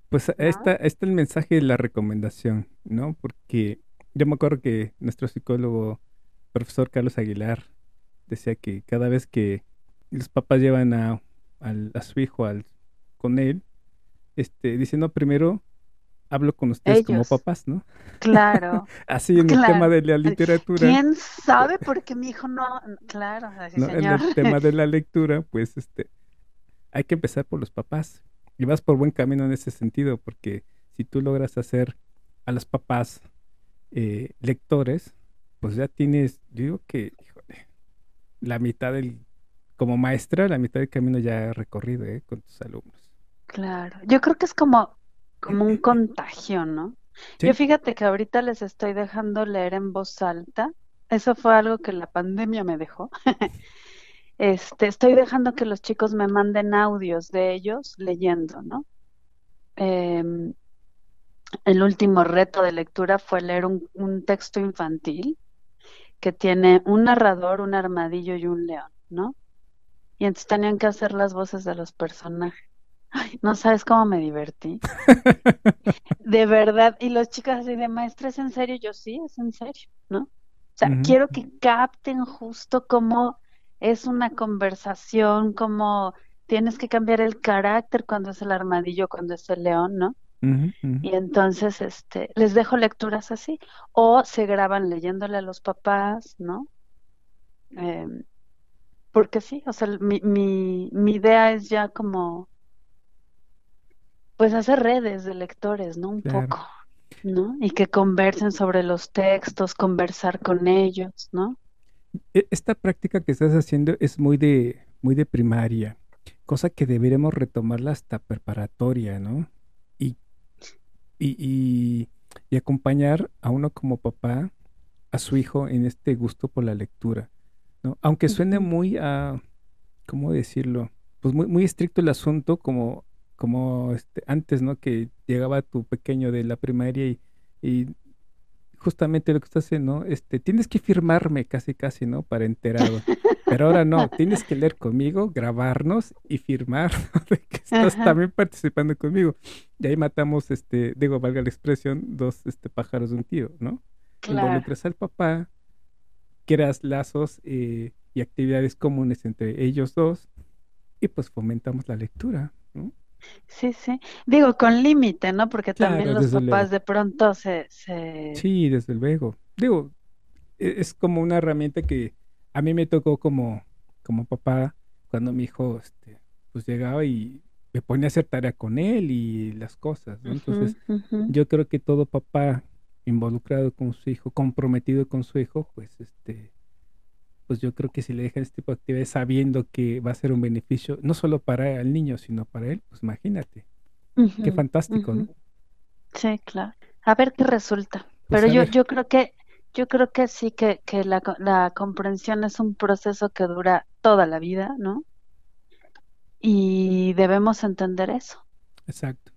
Pues está, está el mensaje de la recomendación, ¿no? Porque yo me acuerdo que nuestro psicólogo, profesor Carlos Aguilar, decía que cada vez que los papás llevan a a su hijo al, con él, este, diciendo primero hablo con ustedes como papás, ¿no? Claro. Así en el tema de la literatura. ¿Quién sabe por qué mi hijo no? Claro, En el tema de la lectura, pues este, hay que empezar por los papás. Y vas por buen camino en ese sentido, porque si tú logras hacer a los papás eh, lectores, pues ya tienes, yo digo que, híjole, la mitad del como maestra, la mitad del camino ya he recorrido ¿eh? con tus alumnos. Claro, yo creo que es como, como un contagio, ¿no? Yo fíjate que ahorita les estoy dejando leer en voz alta. Eso fue algo que la pandemia me dejó. este, estoy dejando que los chicos me manden audios de ellos leyendo, ¿no? Em, el último reto de lectura fue leer un, un texto infantil que tiene un narrador, un armadillo y un león, ¿no? Y entonces tenían que hacer las voces de los personajes. Ay, no sabes cómo me divertí. de verdad. Y los chicos así de maestra, ¿es en serio? Yo sí, es en serio, ¿no? O sea, quiero que capten justo cómo es una conversación, cómo tienes que cambiar el carácter cuando es el armadillo, cuando es el león, ¿no? Y entonces, este, les dejo lecturas así. O se graban leyéndole a los papás, ¿no? Eh, porque sí, o sea, mi, mi, mi idea es ya como, pues hacer redes de lectores, ¿no? Un poco, ¿no? Y que conversen sobre los textos, conversar con ellos, ¿no? E, esta práctica que estás haciendo es muy de, muy de primaria, cosa que deberíamos retomarla hasta preparatoria, ¿no? Y, y, y, y acompañar a uno como papá a su hijo en este gusto por la lectura. Aunque suene muy a, ¿cómo decirlo? Pues muy, muy estricto el asunto, como, como este, antes, ¿no? Que llegaba tu pequeño de la primaria y, y justamente lo que estás haciendo, este, tienes que firmarme casi, casi, ¿no? Para enterado. Pero ahora no, tienes que leer conmigo, grabarnos y firmar de que estás también participando conmigo. Y ahí matamos, este, digo, valga la expresión, dos este, pájaros de un tío, ¿no? Claro. Involucras al papá, creas lazos eh, y actividades comunes entre ellos dos y pues fomentamos la lectura, ¿no? Sí, sí. Digo, con límite, ¿no? Porque también los papás de pronto se, se... Sí, desde luego. Digo, e, es como una herramienta que a mí me tocó como, como papá cuando mi hijo este, pues llegaba y me ponía a hacer tarea con él y las cosas, ¿no? Entonces, yo creo que todo papá involucrado con su hijo, comprometido con su hijo, pues este, pues yo creo que si le dejan este tipo de actividades sabiendo que va a ser un beneficio, no solo para el niño, sino para él, pues imagínate. qué fantástico, ¿no? Sí, claro. A ver qué resulta. Pues Pero yo, yo creo que, yo creo que sí que, que la, la comprensión es un proceso que dura toda la vida, ¿no? Y debemos entender eso. Exacto.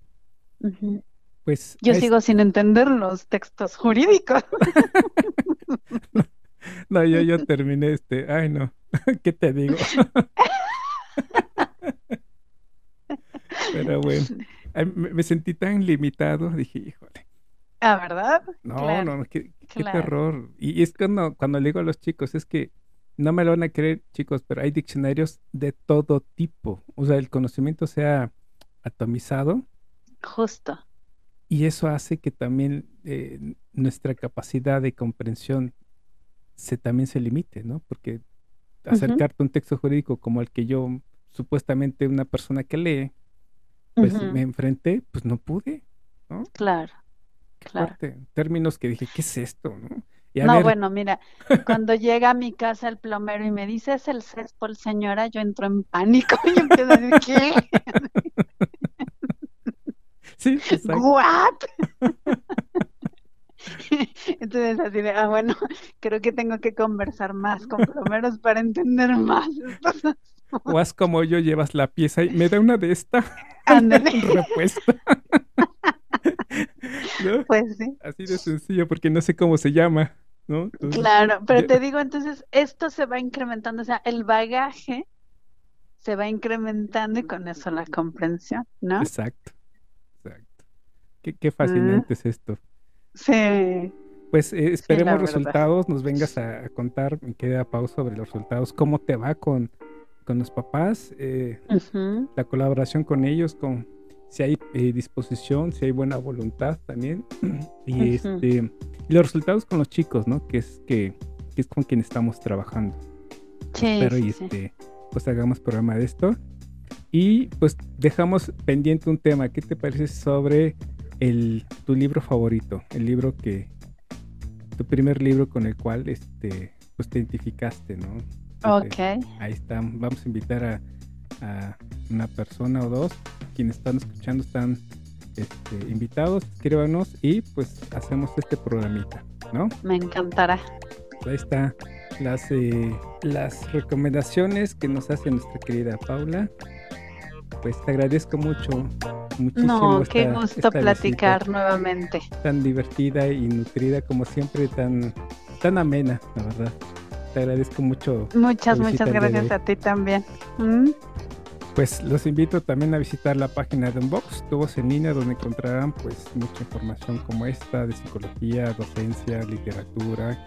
Pues Yo sigo sin entender los textos jurídicos. No, yo, yo terminé este. Ay, no. ¿Qué te digo? Pero bueno, me, sentí tan limitado. Dije, híjole. Ah, ¿verdad? No, Claro, no, qué, qué claro. terror. Y es cuando, cuando le digo a los chicos, es que no me lo van a creer, chicos, pero hay diccionarios de todo tipo. O sea, el conocimiento sea atomizado Justo. Y eso hace que también eh, nuestra capacidad de comprensión se también se limite, ¿no? Porque acercarte a un texto jurídico como el que yo, supuestamente una persona que lee, pues me enfrenté, pues no pude, ¿no? Claro, Qué claro. fuerte. Términos que dije, ¿qué es esto, no? No, ver, bueno, mira, cuando llega a mi casa el plomero y me dice, es el céspol, señora, yo entro en pánico y empiezo a decir, ¿qué? sí, exacto. ¿What? Entonces así de, ah, bueno, creo que tengo que conversar más con plomeros para entender más. O haz como yo, llevas la pieza y me da una de esta, ándale. ¿No? pues sí. Así de sencillo, porque no sé cómo se llama, ¿no? Entonces, Claro, pero yo- te digo, entonces esto se va incrementando, o sea, el bagaje se va incrementando y con eso la comprensión, ¿no? Exacto. Qué, qué fascinante es esto. Sí, Pues eh, esperemos verdad. resultados, nos vengas a, a contar, me queda pausa sobre los resultados, cómo te va con, con los papás, eh, ujú, la colaboración con ellos, con si hay eh, disposición, si hay buena voluntad también, y Ujú. este y los resultados con los chicos, ¿no? Que es que, que es con quien estamos trabajando. Sí, Espero sí, y sí. este, pues hagamos programa de esto. Y pues dejamos pendiente un tema. ¿Qué te parece sobre el, tu libro favorito? El libro que, tu primer libro con el cual este, pues te identificaste, ¿no? Entonces, Ok, Ahí está. Vamos a invitar a, a una persona o dos. Quienes están escuchando están este, invitados. Escríbanos y pues hacemos este programita, ¿no? me encantará. Ahí está las, eh, las recomendaciones que nos hace nuestra querida Paula. Pues te agradezco mucho, muchísimo. No, qué esta- gusto esta platicar nuevamente. Tan divertida y nutrida como siempre, tan, tan amena, la verdad. Te agradezco mucho. Muchas, muchas gracias a ti también. ¿Mm? Pues los invito también a visitar la página de Unbox, tu voz en línea, donde encontrarán pues mucha información como esta de psicología, docencia, literatura.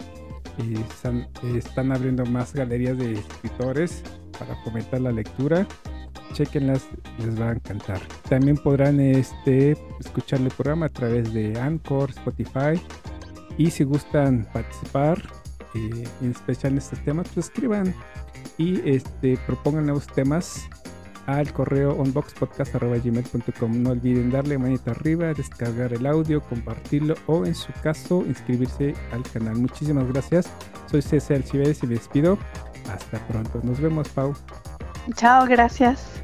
Y están, eh, están abriendo más galerías de escritores para fomentar la lectura. Chequenlas, les va a encantar. También podrán este, escuchar el programa a través de Anchor, Spotify. Y si gustan participar, eh, en especial en estos temas, pues escriban y este, propongan nuevos temas al correo onboxpodcast.gmail.com. No olviden darle manita arriba, descargar el audio, compartirlo o en su caso inscribirse al canal. Muchísimas gracias. Soy César Alcibedes y me despido. Hasta pronto. Nos vemos, Pau. Chao, gracias.